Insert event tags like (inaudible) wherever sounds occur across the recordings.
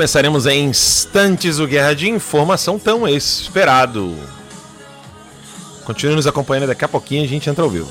Começaremos em instantes o Guerra de Informação tão esperado. Continue nos acompanhando, daqui a pouquinho a gente entra ao vivo.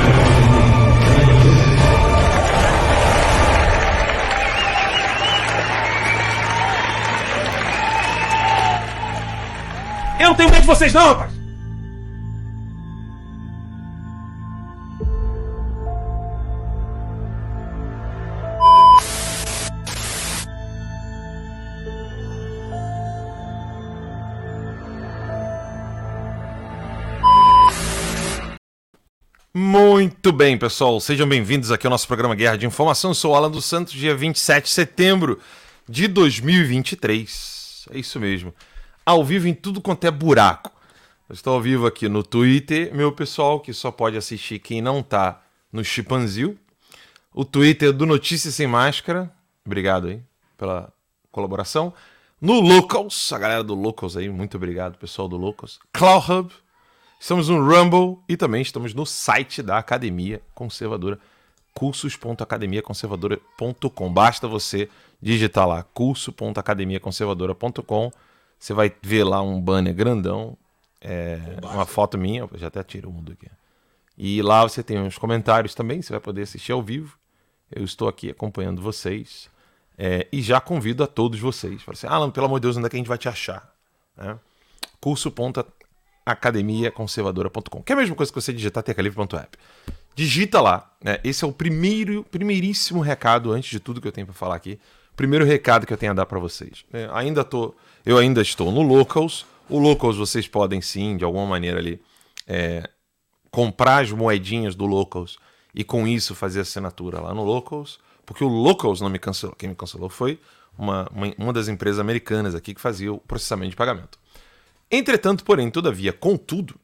Eu não tenho medo de vocês, não, rapaz! Muito bem, pessoal. Sejam bem-vindos aqui ao nosso programa Guerra de Informação. Eu sou Alan dos Santos, dia 27 de setembro de 2023. É isso mesmo ao vivo em tudo quanto é buraco. Eu estou ao vivo aqui no Twitter, meu pessoal, que só pode assistir quem não tá no Chipanzil. O Twitter do Notícias Sem Máscara. Obrigado aí pela colaboração. No Locals, a galera do Locals aí, muito obrigado, pessoal do Locals. Cloud Hub. Estamos no Rumble e também estamos no site da Academia Conservadora, cursos.academiaconservadora.com. Basta você digitar lá curso.academiaconservadora.com você vai ver lá um banner grandão, é, uma foto minha, já até tiro um do aqui. E lá você tem uns comentários também, você vai poder assistir ao vivo. Eu estou aqui acompanhando vocês. É, e já convido a todos vocês. Fala assim, Alan, pelo amor de Deus, onde é que a gente vai te achar? Né? curso.academiaconservadora.com Que é a mesma coisa que você digitar tecalivre.app. Digita lá. Né? Esse é o primeiro, primeiríssimo recado, antes de tudo que eu tenho para falar aqui. Primeiro recado que eu tenho a dar para vocês. É, ainda tô eu ainda estou no Locals. O Locals vocês podem sim, de alguma maneira ali, é, comprar as moedinhas do Locals e com isso fazer assinatura lá no Locals, porque o Locals não me cancelou. Quem me cancelou foi uma, uma, uma das empresas americanas aqui que fazia o processamento de pagamento. Entretanto, porém, todavia, contudo,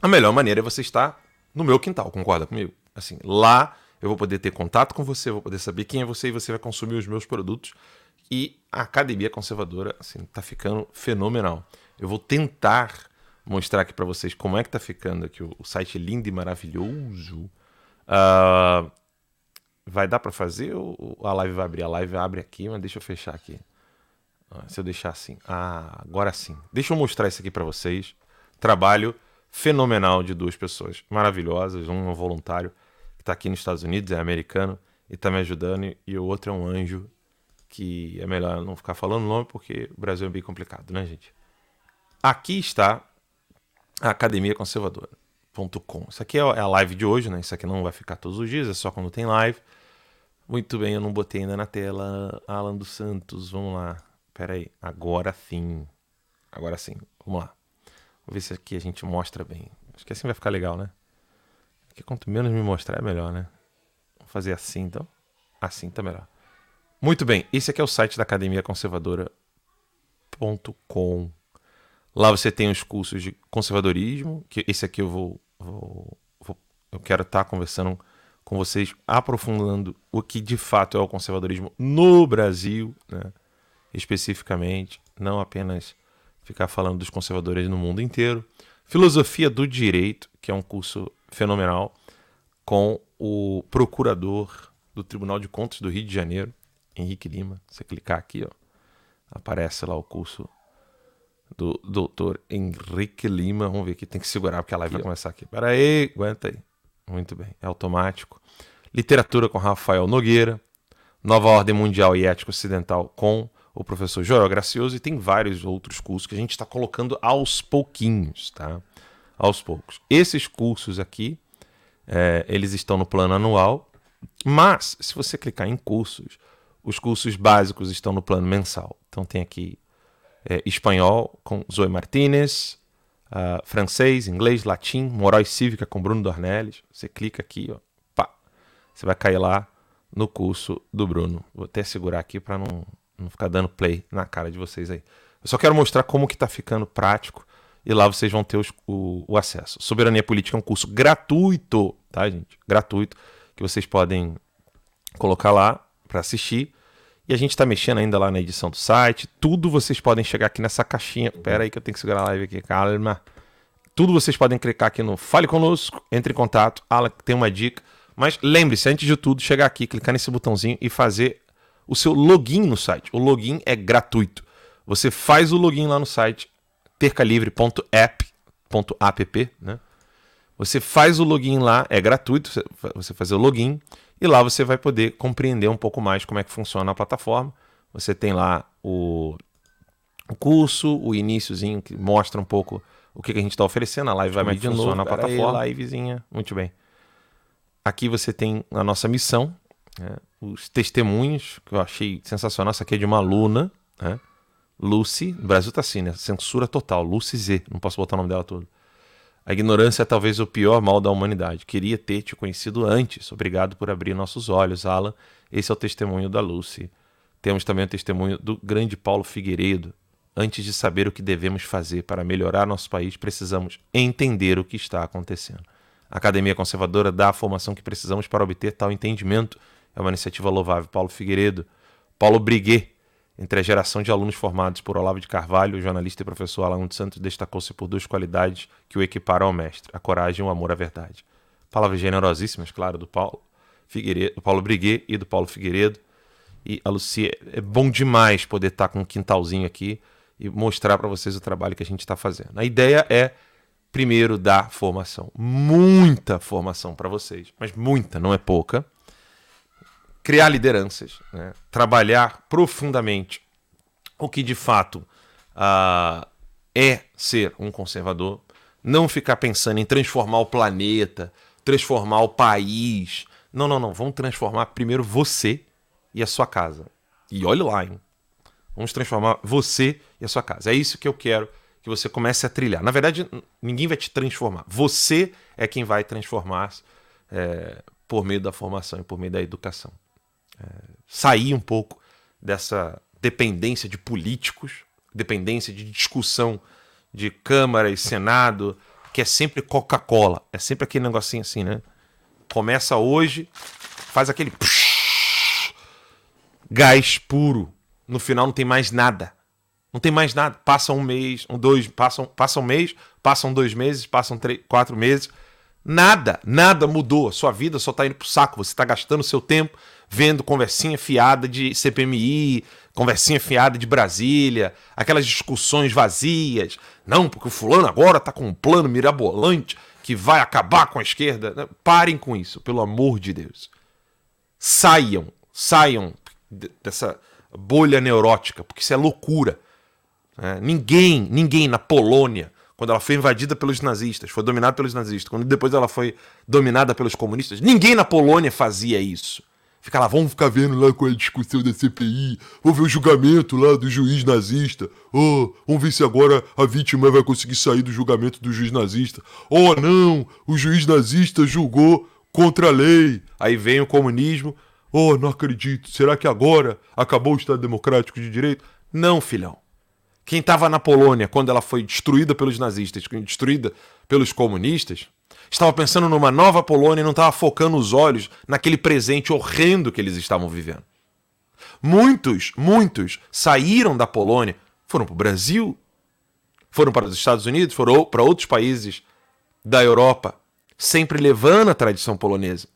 a melhor maneira é você estar no meu quintal, concorda comigo? Assim, lá eu vou poder ter contato com você, vou poder saber quem é você e você vai consumir os meus produtos e a academia conservadora assim tá ficando fenomenal. Eu vou tentar mostrar aqui para vocês como é que tá ficando aqui o, site lindo e maravilhoso. Uh, vai dar para fazer ou a live vai abrir? A live abre aqui, mas deixa eu fechar aqui. Uh, se eu deixar assim. Ah, agora sim. Deixa eu mostrar isso aqui para vocês. Trabalho fenomenal de duas pessoas maravilhosas. Um é voluntário está aqui nos Estados Unidos, é americano e está me ajudando, e o outro é um anjo que é melhor não ficar falando o nome porque o Brasil é bem complicado, né, gente? aqui está a Academia Conservadora.com. Isso aqui é a live de hoje, né? Isso aqui não vai ficar todos os dias, é só quando tem live. Muito bem, eu não botei ainda na tela. Alan dos Santos, vamos lá. Pera aí, agora sim. Agora sim, vamos lá. Vou ver se aqui a gente mostra bem. Acho que assim vai ficar legal, né? Porque quanto menos me mostrar, é melhor, né? Vou fazer assim, então. Assim tá melhor. Muito bem, esse aqui é o site da Academia Conservadora.com. Lá você tem os cursos de conservadorismo, que esse aqui eu vou, vou, vou eu quero estar tá conversando com vocês, aprofundando o que de fato é o conservadorismo no Brasil, né? especificamente, não apenas ficar falando dos conservadores no mundo inteiro. Filosofia do Direito, que é um curso fenomenal, com o procurador do Tribunal de Contas do Rio de Janeiro, Henrique Lima. Você clicar aqui, ó, aparece lá o curso do doutor Henrique Lima. Vamos ver aqui, tem que segurar porque a live aqui, vai começar aqui. Pera aí, aguenta aí. Muito bem, é automático. Literatura com Rafael Nogueira. Nova Ordem Mundial e Ética Ocidental com o professor Joel Gracioso e tem vários outros cursos que a gente está colocando aos pouquinhos, tá? Aos poucos. Esses cursos aqui, é, eles estão no plano anual, mas se você clicar em cursos, os cursos básicos estão no plano mensal. Então tem aqui é, espanhol com Zoe Martinez, uh, francês, inglês, latim, moral e cívica com Bruno Dornelles. Você clica aqui, ó, pá, você vai cair lá no curso do Bruno. Vou até segurar aqui para não, não ficar dando play na cara de vocês aí. Eu só quero mostrar como que está ficando prático e lá vocês vão ter os, o, o, acesso. Soberania Política é um curso gratuito, tá, gente? Gratuito, que vocês podem colocar lá para assistir. E a gente está mexendo ainda lá na edição do site. Tudo vocês podem chegar aqui nessa caixinha. Pera aí que eu tenho que segurar a live aqui, calma. Tudo vocês podem clicar aqui no Fale Conosco, entre em contato. Alan tem uma dica. Mas lembre-se, antes de tudo, chegar aqui, clicar nesse botãozinho e fazer o seu login no site. O login é gratuito. Você faz o login lá no site tercalivre.app, né? Você faz o login lá, é gratuito, você fazer o login e lá você vai poder compreender um pouco mais como é que funciona a plataforma. Você tem lá o, o curso, o iníciozinho que mostra um pouco o que, que a gente está oferecendo. A live vai mais de novo, na plataforma. Aí, livezinha, muito bem. Aqui você tem a nossa missão, né? os testemunhos, que eu achei sensacional. Essa aqui é de uma aluna, né? Lucy, no Brasil tá assim, né? Censura total, Lucy Z, não posso botar o nome dela todo. A ignorância é talvez o pior mal da humanidade. Queria ter te conhecido antes. Obrigado por abrir nossos olhos, Alan. Esse é o testemunho da Lucy. Temos também o testemunho do grande Paulo Figueiredo. Antes de saber o que devemos fazer para melhorar nosso país, precisamos entender o que está acontecendo. A Academia Conservadora dá a formação que precisamos para obter tal entendimento. É uma iniciativa louvável. Paulo Figueiredo, Paulo Briguet, entre a geração de alunos formados por Olavo de Carvalho, o jornalista e professor Alan dos Santos destacou-se por duas qualidades que o equiparam ao mestre: a coragem e o amor à verdade. Palavras generosíssimas, claro, do Paulo Figueiredo, do Paulo Briguet e do Paulo Figueiredo. E a Lucia, é bom demais poder estar com um quintalzinho aqui e mostrar para vocês o trabalho que a gente está fazendo. A ideia é, primeiro, dar formação. Muita formação para vocês, mas muita, não é pouca criar lideranças, né? trabalhar profundamente o que de fato uh, é ser um conservador, não ficar pensando em transformar o planeta, transformar o país. Não, não, não. Vamos transformar primeiro você e a sua casa. E olhe lá, hein? Vamos transformar você e a sua casa. É isso que eu quero que você comece a trilhar. Na verdade, ninguém vai te transformar. Você é quem vai transformar é, por meio da formação e por meio da educação sair um pouco dessa dependência de políticos, dependência de discussão de Câmara e Senado, que é sempre Coca-Cola, é sempre aquele negocinho assim, né? Começa hoje, faz aquele gás puro, no final não tem mais nada. Não tem mais nada. Passa um mês, um dois, passam, passa um mês, passam dois meses, passam três, quatro meses. Nada, nada mudou. Sua vida só está indo pro saco. Você está gastando seu tempo vendo conversinha fiada de CPMI, conversinha fiada de Brasília, aquelas discussões vazias. Não, porque o fulano agora está com um plano mirabolante que vai acabar com a esquerda. Parem com isso, pelo amor de Deus. Saiam, saiam dessa bolha neurótica, porque isso é loucura. É, ninguém, ninguém na Polônia, quando ela foi invadida pelos nazistas, foi dominada pelos nazistas, quando depois ela foi dominada pelos comunistas, ninguém na Polônia fazia isso. Fica lá, vamos ficar vendo lá com a discussão da CPI, vamos ver o julgamento lá do juiz nazista. Oh, vamos ver se agora a vítima vai conseguir sair do julgamento do juiz nazista. Oh, não, o juiz nazista julgou contra a lei. Aí vem o comunismo. Oh, não acredito. Será que agora acabou o Estado Democrático de Direito? Não, filhão. Quem estava na Polônia quando ela foi destruída pelos nazistas, destruída pelos comunistas, estava pensando numa nova Polônia e não estava focando os olhos naquele presente horrendo que eles estavam vivendo. Muitos, muitos saíram da Polônia, foram para o Brasil, foram para os Estados Unidos, foram para outros países da Europa, sempre levando a tradição polonesa,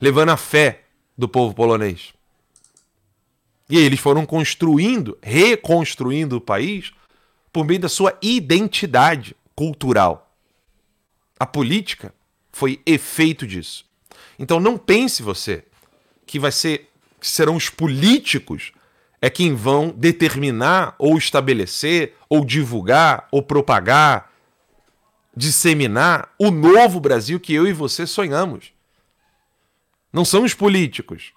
levando a fé do povo polonês. E eles foram construindo, reconstruindo o país por meio da sua identidade cultural. A política foi efeito disso. Então não pense você que vai ser que serão os políticos é quem vão determinar ou estabelecer ou divulgar ou propagar, disseminar o novo Brasil que eu e você sonhamos. Não são os políticos.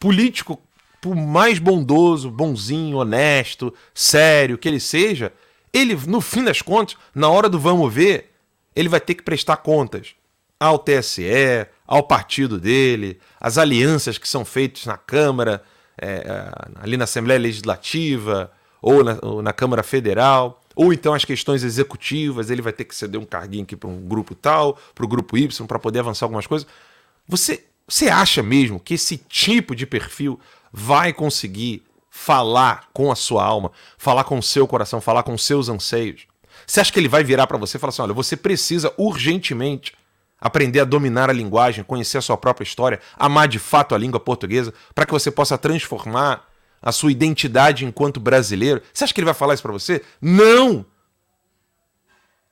Político por mais bondoso, bonzinho, honesto, sério que ele seja, ele, no fim das contas, na hora do vamos ver, ele vai ter que prestar contas ao TSE, ao partido dele, às alianças que são feitas na Câmara, é, é, ali na Assembleia Legislativa, ou na, ou na Câmara Federal, ou então as questões executivas, ele vai ter que ceder um carguinho aqui para um grupo tal, para o grupo Y, para poder avançar algumas coisas. Você, você acha mesmo que esse tipo de perfil vai conseguir falar com a sua alma, falar com o seu coração, falar com os seus anseios? Você acha que ele vai virar para você e falar assim: olha, você precisa urgentemente aprender a dominar a linguagem, conhecer a sua própria história, amar de fato a língua portuguesa, para que você possa transformar a sua identidade enquanto brasileiro? Você acha que ele vai falar isso para você? Não!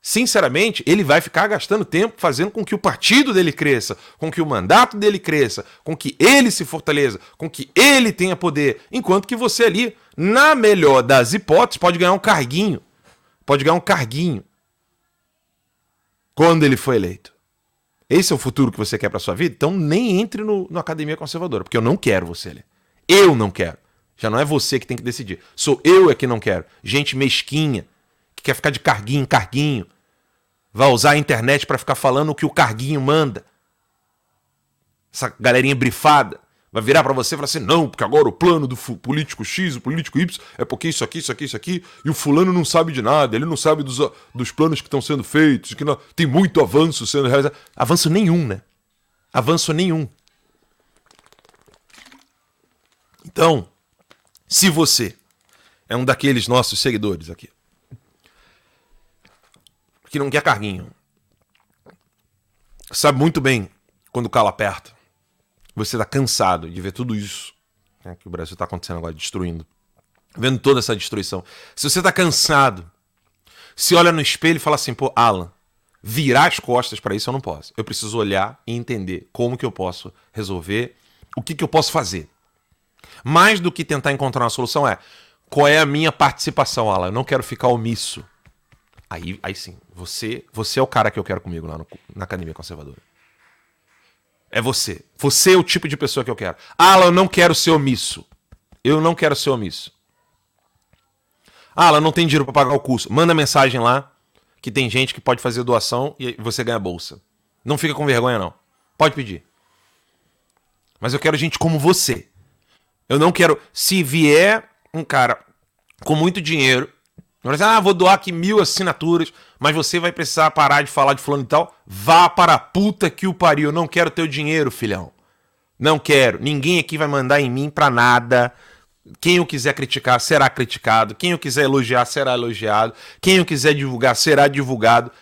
sinceramente, ele vai ficar gastando tempo fazendo com que o partido dele cresça, com que o mandato dele cresça, com que ele se fortaleça, com que ele tenha poder, enquanto que você ali, na melhor das hipóteses, pode ganhar um carguinho. Pode ganhar um carguinho. Quando ele for eleito. Esse é o futuro que você quer para sua vida? Então nem entre no, no Academia Conservadora, porque eu não quero você ali. Eu não quero. Já não é você que tem que decidir. Sou eu é que não quero. Gente mesquinha, que quer ficar de carguinho em carguinho, vai usar a internet para ficar falando o que o carguinho manda. Essa galerinha brifada vai virar para você e falar assim: não, porque agora o plano do político X, o político Y, é porque isso aqui, isso aqui, isso aqui, e o fulano não sabe de nada, ele não sabe dos, dos planos que estão sendo feitos, que não, tem muito avanço sendo realizado. Avanço nenhum, né? Avanço nenhum. Então, se você é um daqueles nossos seguidores aqui, que não quer carguinho. Sabe muito bem quando o calo aperta. Você está cansado de ver tudo isso né, que o Brasil está acontecendo agora, destruindo. Vendo toda essa destruição. Se você está cansado, se olha no espelho e fala assim, pô, Alan, virar as costas para isso eu não posso. Eu preciso olhar e entender como que eu posso resolver, o que, que eu posso fazer. Mais do que tentar encontrar uma solução é qual é a minha participação, Alan. Eu não quero ficar omisso. Aí, aí sim, você, você é o cara que eu quero comigo lá no, na academia conservadora. É você. Você é o tipo de pessoa que eu quero. Ah, eu não quero ser omisso. Eu não quero ser omisso. Ela não tem dinheiro para pagar o curso. Manda mensagem lá que tem gente que pode fazer doação e você ganha bolsa. Não fica com vergonha não. Pode pedir. Mas eu quero gente como você. Eu não quero se vier um cara com muito dinheiro não ah, vou doar aqui mil assinaturas, mas você vai precisar parar de falar de fulano e tal. Vá para a puta que o pariu. Não quero teu dinheiro, filhão. Não quero. Ninguém aqui vai mandar em mim pra nada. Quem eu quiser criticar será criticado. Quem eu quiser elogiar será elogiado. Quem eu quiser divulgar será divulgado.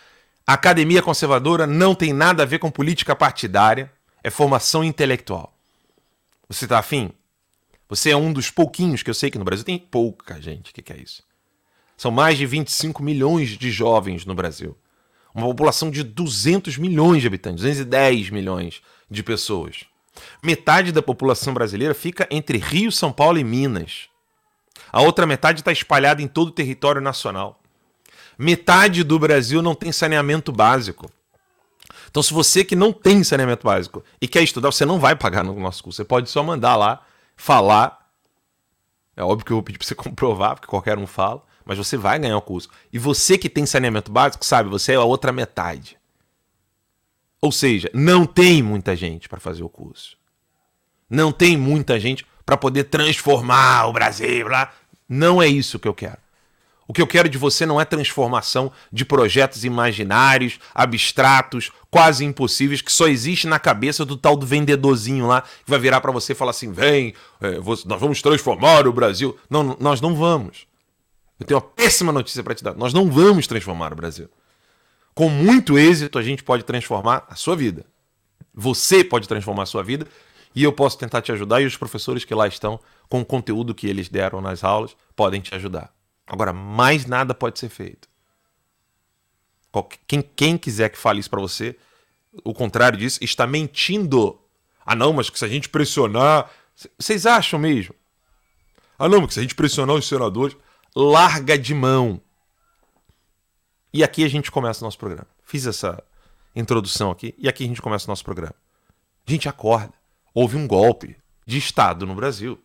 A academia conservadora não tem nada a ver com política partidária. É formação intelectual. Você tá afim? Você é um dos pouquinhos que eu sei que no Brasil tem pouca gente. Que, que é isso? São mais de 25 milhões de jovens no Brasil. Uma população de 200 milhões de habitantes, 210 milhões de pessoas. Metade da população brasileira fica entre Rio, São Paulo e Minas. A outra metade está espalhada em todo o território nacional. Metade do Brasil não tem saneamento básico. Então, se você que não tem saneamento básico e quer estudar, você não vai pagar no nosso curso. Você pode só mandar lá, falar. É óbvio que eu vou pedir para você (laughs) comprovar, porque qualquer um fala, mas você vai ganhar o curso. E você que tem saneamento básico, sabe, você é a outra metade. Ou seja, não tem muita gente para fazer o curso. Não tem muita gente para poder transformar o Brasil lá. Não é isso que eu quero. O que eu quero de você não é transformação de projetos imaginários, abstratos, quase impossíveis, que só existe na cabeça do tal do vendedorzinho lá, que vai virar para você e falar assim: vem, é, nós vamos transformar o Brasil. Não, nós não vamos. Eu tenho uma péssima notícia para te dar. Nós não vamos transformar o Brasil. Com muito êxito, a gente pode transformar a sua vida. Você pode transformar a sua vida e eu posso tentar te ajudar. E os professores que lá estão, com o conteúdo que eles deram nas aulas, podem te ajudar. Agora, mais nada pode ser feito. Quem, quem quiser que fale isso para você, o contrário disso, está mentindo. Ah, não, mas que se a gente pressionar. Vocês acham mesmo? Ah, não, mas se a gente pressionar os senadores, larga de mão. E aqui a gente começa o nosso programa. Fiz essa introdução aqui e aqui a gente começa o nosso programa. A gente acorda. Houve um golpe de Estado no Brasil.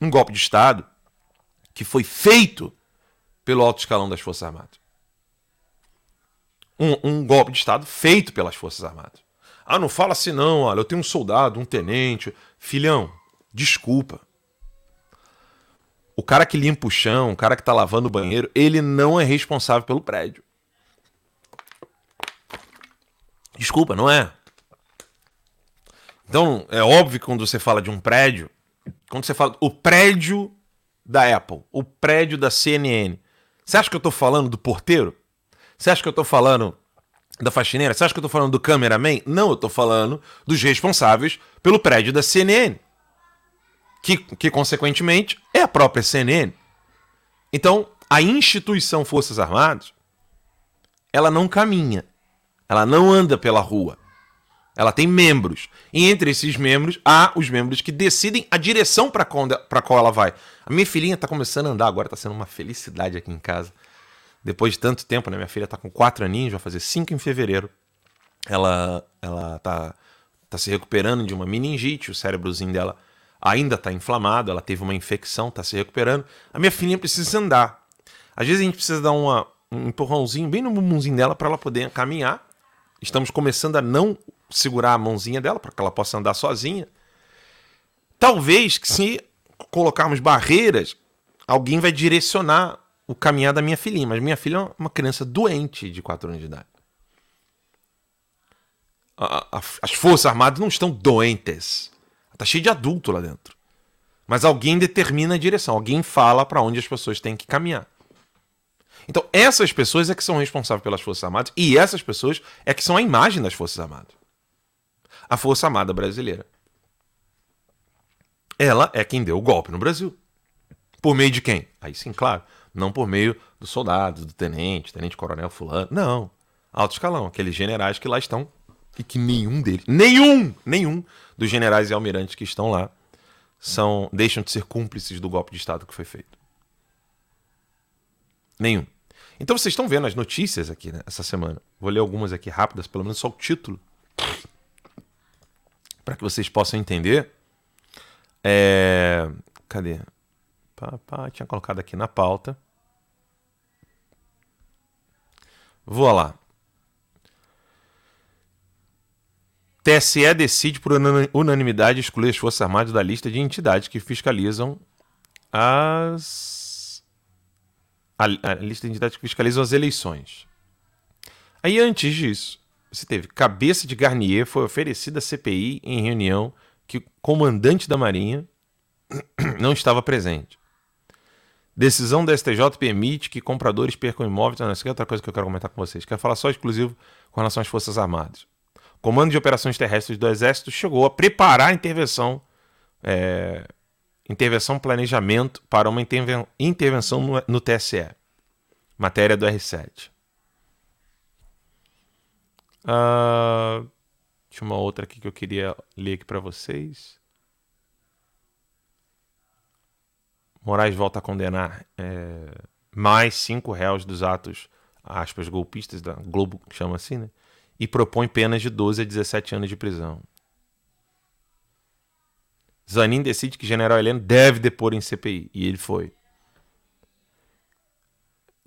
Um golpe de Estado que foi feito pelo alto escalão das Forças Armadas. Um, um, golpe de Estado feito pelas Forças Armadas. Ah, não fala assim não, olha, eu tenho um soldado, um tenente. Filhão, desculpa. O cara que limpa o chão, o cara que tá lavando o banheiro, ele não é responsável pelo prédio. Desculpa, não é? Então, é óbvio que quando você fala de um prédio, quando você fala o prédio da Apple, o prédio da CNN. Você acha que eu estou falando do porteiro? Você acha que eu estou falando da faxineira? Você acha que eu estou falando do cameraman? Não, eu estou falando dos responsáveis pelo prédio da CNN. Que, que, consequentemente, é a própria CNN. Então, a instituição Forças Armadas, ela não caminha. Ela não anda pela rua. Ela tem membros. E entre esses membros, há os membros que decidem a direção para qual ela vai. A minha filhinha está começando a andar agora, está sendo uma felicidade aqui em casa. Depois de tanto tempo, né? Minha filha está com quatro aninhos, vai fazer cinco em fevereiro. Ela, ela tá, tá se recuperando de uma meningite, o cérebrozinho dela ainda está inflamado, ela teve uma infecção, está se recuperando. A minha filhinha precisa andar. Às vezes a gente precisa dar uma, um empurrãozinho bem no bumbumzinho dela para ela poder caminhar. Estamos começando a não segurar a mãozinha dela para que ela possa andar sozinha. Talvez que se colocarmos barreiras, alguém vai direcionar o caminhar da minha filhinha. Mas minha filha é uma criança doente de 4 anos de idade. A, a, as Forças Armadas não estão doentes. Está cheio de adulto lá dentro. Mas alguém determina a direção, alguém fala para onde as pessoas têm que caminhar. Então, essas pessoas é que são responsáveis pelas Forças Armadas e essas pessoas é que são a imagem das Forças Armadas a Força Armada Brasileira. Ela é quem deu o golpe no Brasil. Por meio de quem? Aí sim, claro. Não por meio dos soldados, do tenente, tenente-coronel fulano. Não. Alto escalão, aqueles generais que lá estão e que nenhum deles, nenhum, nenhum dos generais e almirantes que estão lá são deixam de ser cúmplices do golpe de Estado que foi feito. Nenhum. Então vocês estão vendo as notícias aqui né, essa semana. Vou ler algumas aqui rápidas, pelo menos só o título para que vocês possam entender. É... Cadê? Pá, pá, tinha colocado aqui na pauta. Vou lá. TSE decide por unanimidade excluir as Forças Armadas da lista de entidades que fiscalizam as. A, a lista de entidades que fiscalizam as eleições. Aí, antes disso, você teve cabeça de Garnier foi oferecida à CPI em reunião que o comandante da Marinha (clears throat) não estava presente. Decisão da STJ permite que compradores percam imóveis. Não, isso é outra coisa que eu quero comentar com vocês. Quero falar só exclusivo com relação às Forças Armadas. Comando de Operações Terrestres do Exército chegou a preparar a intervenção, é, intervenção planejamento para uma interven intervenção no, no TSE. Matéria do R7. Uh, tinha uma outra aqui que eu queria ler aqui para vocês. Moraes volta a condenar é, mais cinco réus dos atos, aspas, golpistas da Globo, chama assim, né? E propõe penas de 12 a 17 anos de prisão. Zanin decide que General Heleno deve depor em CPI. E ele foi.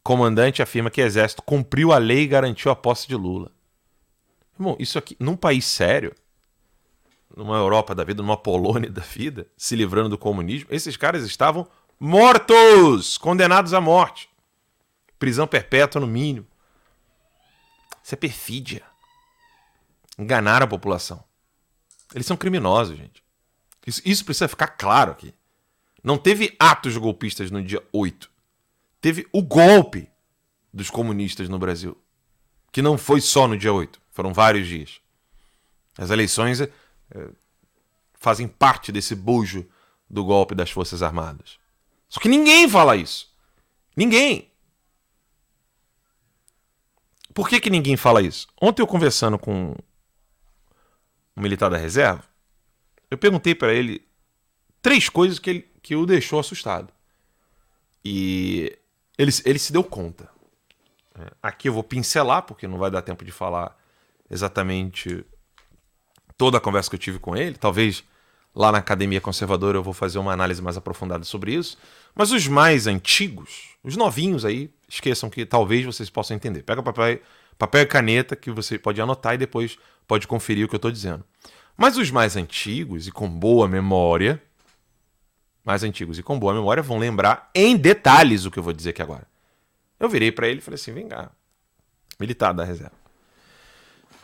Comandante afirma que o exército cumpriu a lei e garantiu a posse de Lula. Irmão, isso aqui, num país sério, numa Europa da vida, numa Polônia da vida, se livrando do comunismo, esses caras estavam mortos, condenados à morte. Prisão perpétua no mínimo. Isso é perfídia. Enganar a população. Eles são criminosos, gente. Isso, isso precisa ficar claro aqui. Não teve atos golpistas no dia 8. Teve o golpe dos comunistas no Brasil. Que não foi só no dia 8. Foram vários dias. As eleições é, fazem parte desse bojo do golpe das Forças Armadas. Só que ninguém fala isso. Ninguém. Por que, que ninguém fala isso? Ontem eu conversando com um militar da reserva, eu perguntei para ele três coisas que, ele, que o deixou assustado. E ele, ele se deu conta. É, aqui eu vou pincelar, porque não vai dar tempo de falar exatamente toda a conversa que eu tive com ele. Talvez lá na Academia Conservadora eu vou fazer uma análise mais aprofundada sobre isso. Mas os mais antigos, os novinhos aí, esqueçam que talvez vocês possam entender. Pega papel, papel e caneta que você pode anotar e depois pode conferir o que eu estou dizendo. Mas os mais antigos e com boa memória, mais antigos e com boa memória vão lembrar em detalhes o que eu vou dizer aqui agora. Eu virei para ele e falei assim: cá, militar da reserva.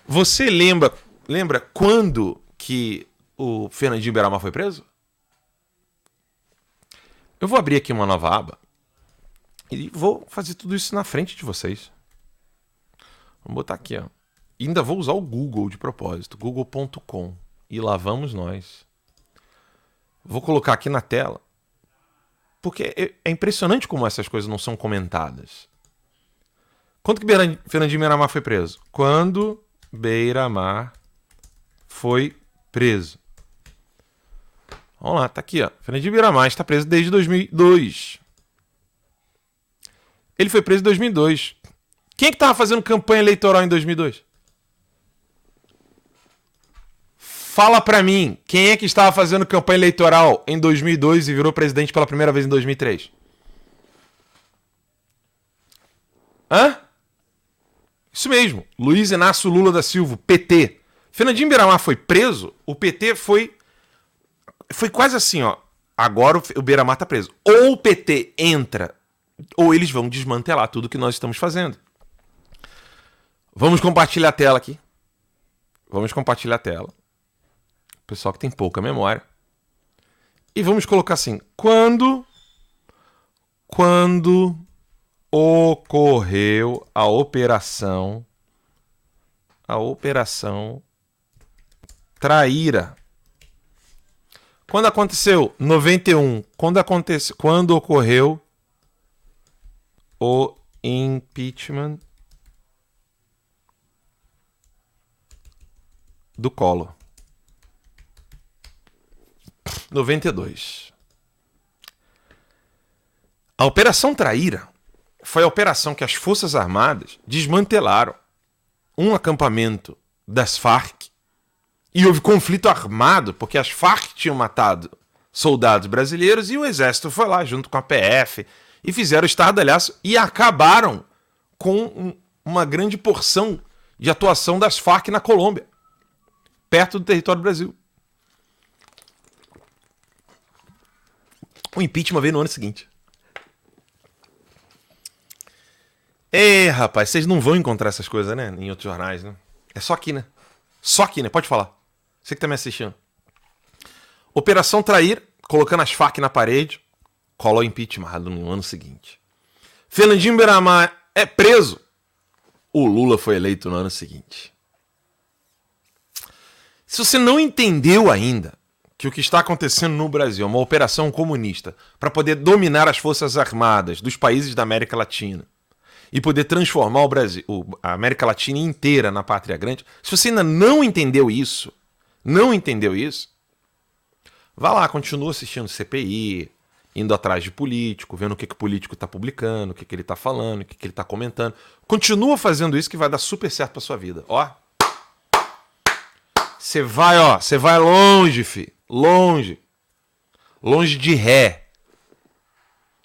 Você lembra, lembra quando que o Fernandinho Beiramar foi preso? Eu vou abrir aqui uma nova aba e vou fazer tudo isso na frente de vocês. Vamos botar aqui, ó. Ainda vou usar o Google de propósito, google.com. E lá vamos nós. Vou colocar aqui na tela. Porque é, é impressionante como essas coisas não são comentadas. Quando que Fernandinho Beiramar foi preso? Quando Beiramar foi preso. Vamos lá, tá aqui, ó. Fernandinho Beiramar está preso desde 2002. Ele foi preso em 2002. Quem é que estava fazendo campanha eleitoral em 2002? Fala pra mim, quem é que estava fazendo campanha eleitoral em 2002 e virou presidente pela primeira vez em 2003? Hã? Isso mesmo, Luiz Inácio Lula da Silva, PT. Fernandinho Beiramar foi preso, o PT foi foi quase assim, ó. Agora o Beiramar tá preso. Ou o PT entra, ou eles vão desmantelar tudo que nós estamos fazendo. Vamos compartilhar a tela aqui. Vamos compartilhar a tela pessoal que tem pouca memória. E vamos colocar assim: quando quando ocorreu a operação a operação Traíra. Quando aconteceu? 91. Quando aconteceu? Quando ocorreu o impeachment do Collor. 92. A Operação Traíra foi a operação que as Forças Armadas desmantelaram um acampamento das Farc e houve conflito armado porque as Farc tinham matado soldados brasileiros e o exército foi lá junto com a PF e fizeram estardalhaço e acabaram com uma grande porção de atuação das Farc na Colômbia, perto do território do Brasil. O impeachment veio no ano seguinte. É, rapaz, vocês não vão encontrar essas coisas, né? Em outros jornais, né? É só aqui, né? Só aqui, né? Pode falar. Você que tá me assistindo. Operação Trair, colocando as fac na parede, colou impeachment no ano seguinte. Fernandinho Beiramar é preso. O Lula foi eleito no ano seguinte. Se você não entendeu ainda que o que está acontecendo no Brasil é uma operação comunista para poder dominar as forças armadas dos países da América Latina e poder transformar o Brasil, a América Latina inteira na pátria grande. Se você ainda não entendeu isso, não entendeu isso, vá lá, continua assistindo CPI, indo atrás de político, vendo o que, que o político está publicando, o que, que ele está falando, o que, que ele está comentando. Continua fazendo isso que vai dar super certo para sua vida. Ó. Você vai, ó, você vai longe, fi. Longe. Longe de ré.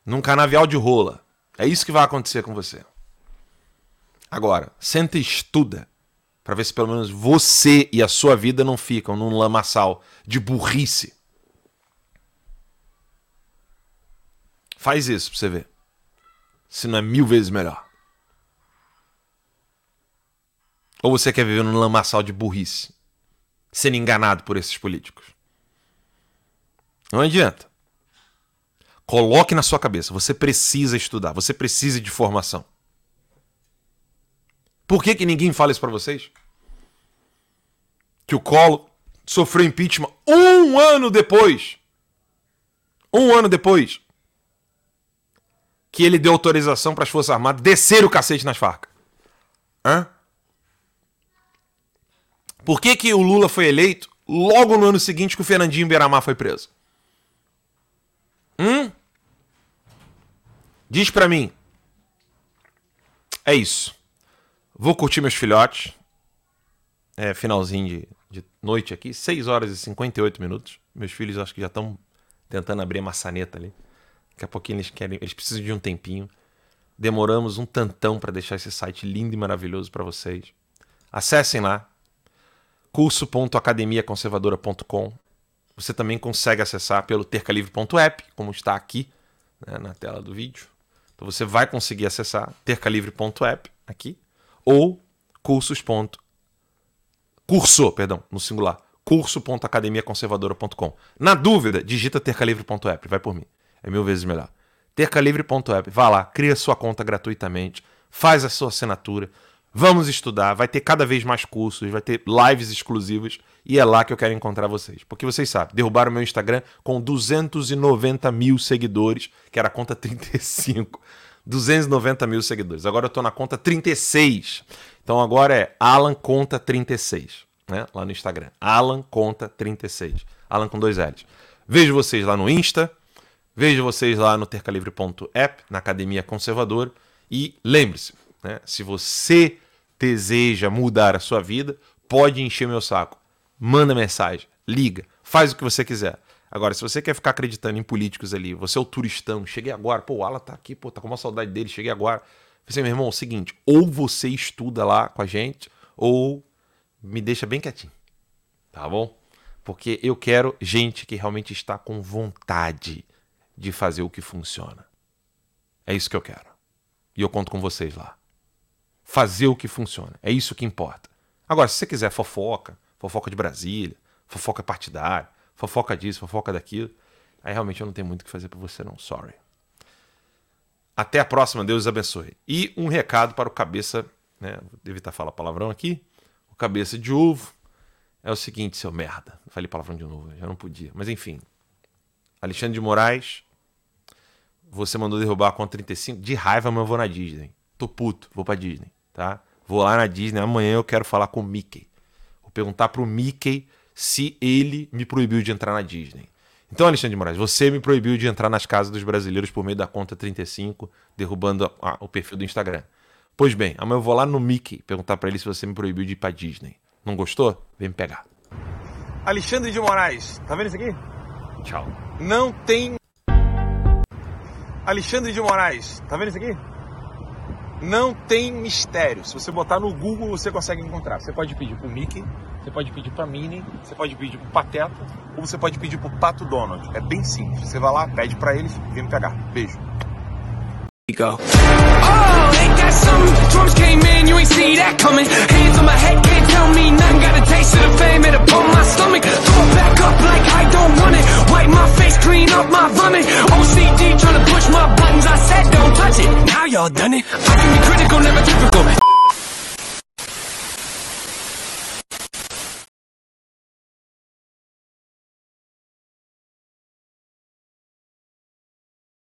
Num canavial de rola. É isso que vai acontecer com você. Agora, senta e estuda para ver se pelo menos você e a sua vida não ficam num lamaçal de burrice. Faz isso pra você ver. Se não é mil vezes melhor. Ou você quer viver num lamaçal de burrice, sendo enganado por esses políticos? Não adianta. Coloque na sua cabeça, você precisa estudar, você precisa de formação. Por que, que ninguém fala isso para vocês? Que o Collor sofreu impeachment um ano depois. Um ano depois. Que ele deu autorização para as Forças Armadas descer o cacete nas Farc. Hã? Por que, que o Lula foi eleito logo no ano seguinte que o Fernandinho Beiramar foi preso? Hum? Diz pra mim. É isso. Vou curtir meus filhotes. É finalzinho de, de noite aqui, 6 horas e 58 minutos. Meus filhos acho que já estão tentando abrir a maçaneta ali. Daqui a pouquinho eles querem, eles precisam de um tempinho. Demoramos um tantão para deixar esse site lindo e maravilhoso para vocês. Acessem lá curso.academiaconservadora.com. Você também consegue acessar pelo tercalivre.app, como está aqui né, na tela do vídeo. Então você vai conseguir acessar tercalivre.app aqui ou cursos. Curso, perdão, no singular. curso.academiaconservadora.com. Na dúvida, digita tercalivre.app, vai por mim. É mil vezes melhor. Tercalivre.app, vá lá, cria sua conta gratuitamente, faz a sua assinatura, vamos estudar, vai ter cada vez mais cursos, vai ter lives exclusivas e é lá que eu quero encontrar vocês. Porque vocês sabem, derrubaram meu Instagram com 290 mil seguidores, que era a conta (laughs) 35. 290 mil seguidores. Agora eu tô na conta 36. Então agora é Alan Conta 36, né? Lá no Instagram. Alan Conta 36. Alan com dois L's. Vejo vocês lá no Insta. Vejo vocês lá no tercalivre.app, na Academia Conservadora. E lembre-se, né? Se você deseja mudar a sua vida, pode encher meu saco. Manda mensagem, liga, faz o que você quiser. Agora, se você quer ficar acreditando em políticos ali, você é o turistão, cheguei agora, pô, o Ala tá aqui, pô, tá com uma saudade dele, cheguei agora. Falei assim, meu irmão, é o seguinte, ou você estuda lá com a gente, ou me deixa bem quietinho, tá bom? Porque eu quero gente que realmente está com vontade de fazer o que funciona. É isso que eu quero. E eu conto com vocês lá. Fazer o que funciona. É isso que importa. Agora, se você quiser fofoca, fofoca de Brasília, fofoca partidária, fofoca disso, fofoca daquilo. Aí realmente eu não tenho muito o que fazer para você, não. Sorry. Até a próxima, Deus abençoe. E um recado para o cabeça, né? Vou evitar falar palavrão aqui. O cabeça de ovo é o seguinte, seu merda. Falei palavrão de novo, já não podia. Mas enfim. Alexandre de Moraes, você mandou derrubar a conta 35. De raiva, mas eu vou na Disney. Tô puto, vou pra Disney, tá? Vou lá na Disney. Amanhã eu quero falar com o Mickey. Vou perguntar pro Mickey se ele me proibiu de entrar na Disney. Então, Alexandre de Moraes, você me proibiu de entrar nas casas dos brasileiros por meio da conta 35, derrubando a, a, o perfil do Instagram. Pois bem, amanhã eu vou lá no Mickey perguntar para ele se você me proibiu de ir pra Disney. Não gostou? Vem me pegar. Alexandre de Moraes, tá vendo isso aqui? Tchau. Não tem. Alexandre de Moraes, tá vendo isso aqui? Não tem mistério. Se você botar no Google, você consegue encontrar. Você pode pedir pro Mickey, você pode pedir para Minnie, você pode pedir para Pateta ou você pode pedir para o Pato Donald. É bem simples. Você vai lá, pede para eles, vem me pegar. Beijo. Go. Oh, ain't that something? Drums came in, you ain't see that coming. Hands on my head, can't tell me nothing. Got a taste of the fame, it upon my stomach. Throw it back up like I don't want it. Wipe my face, clean up my vomit. OCD trying to push my buttons. I said don't touch it. Now y'all done it. I can be critical, never typical.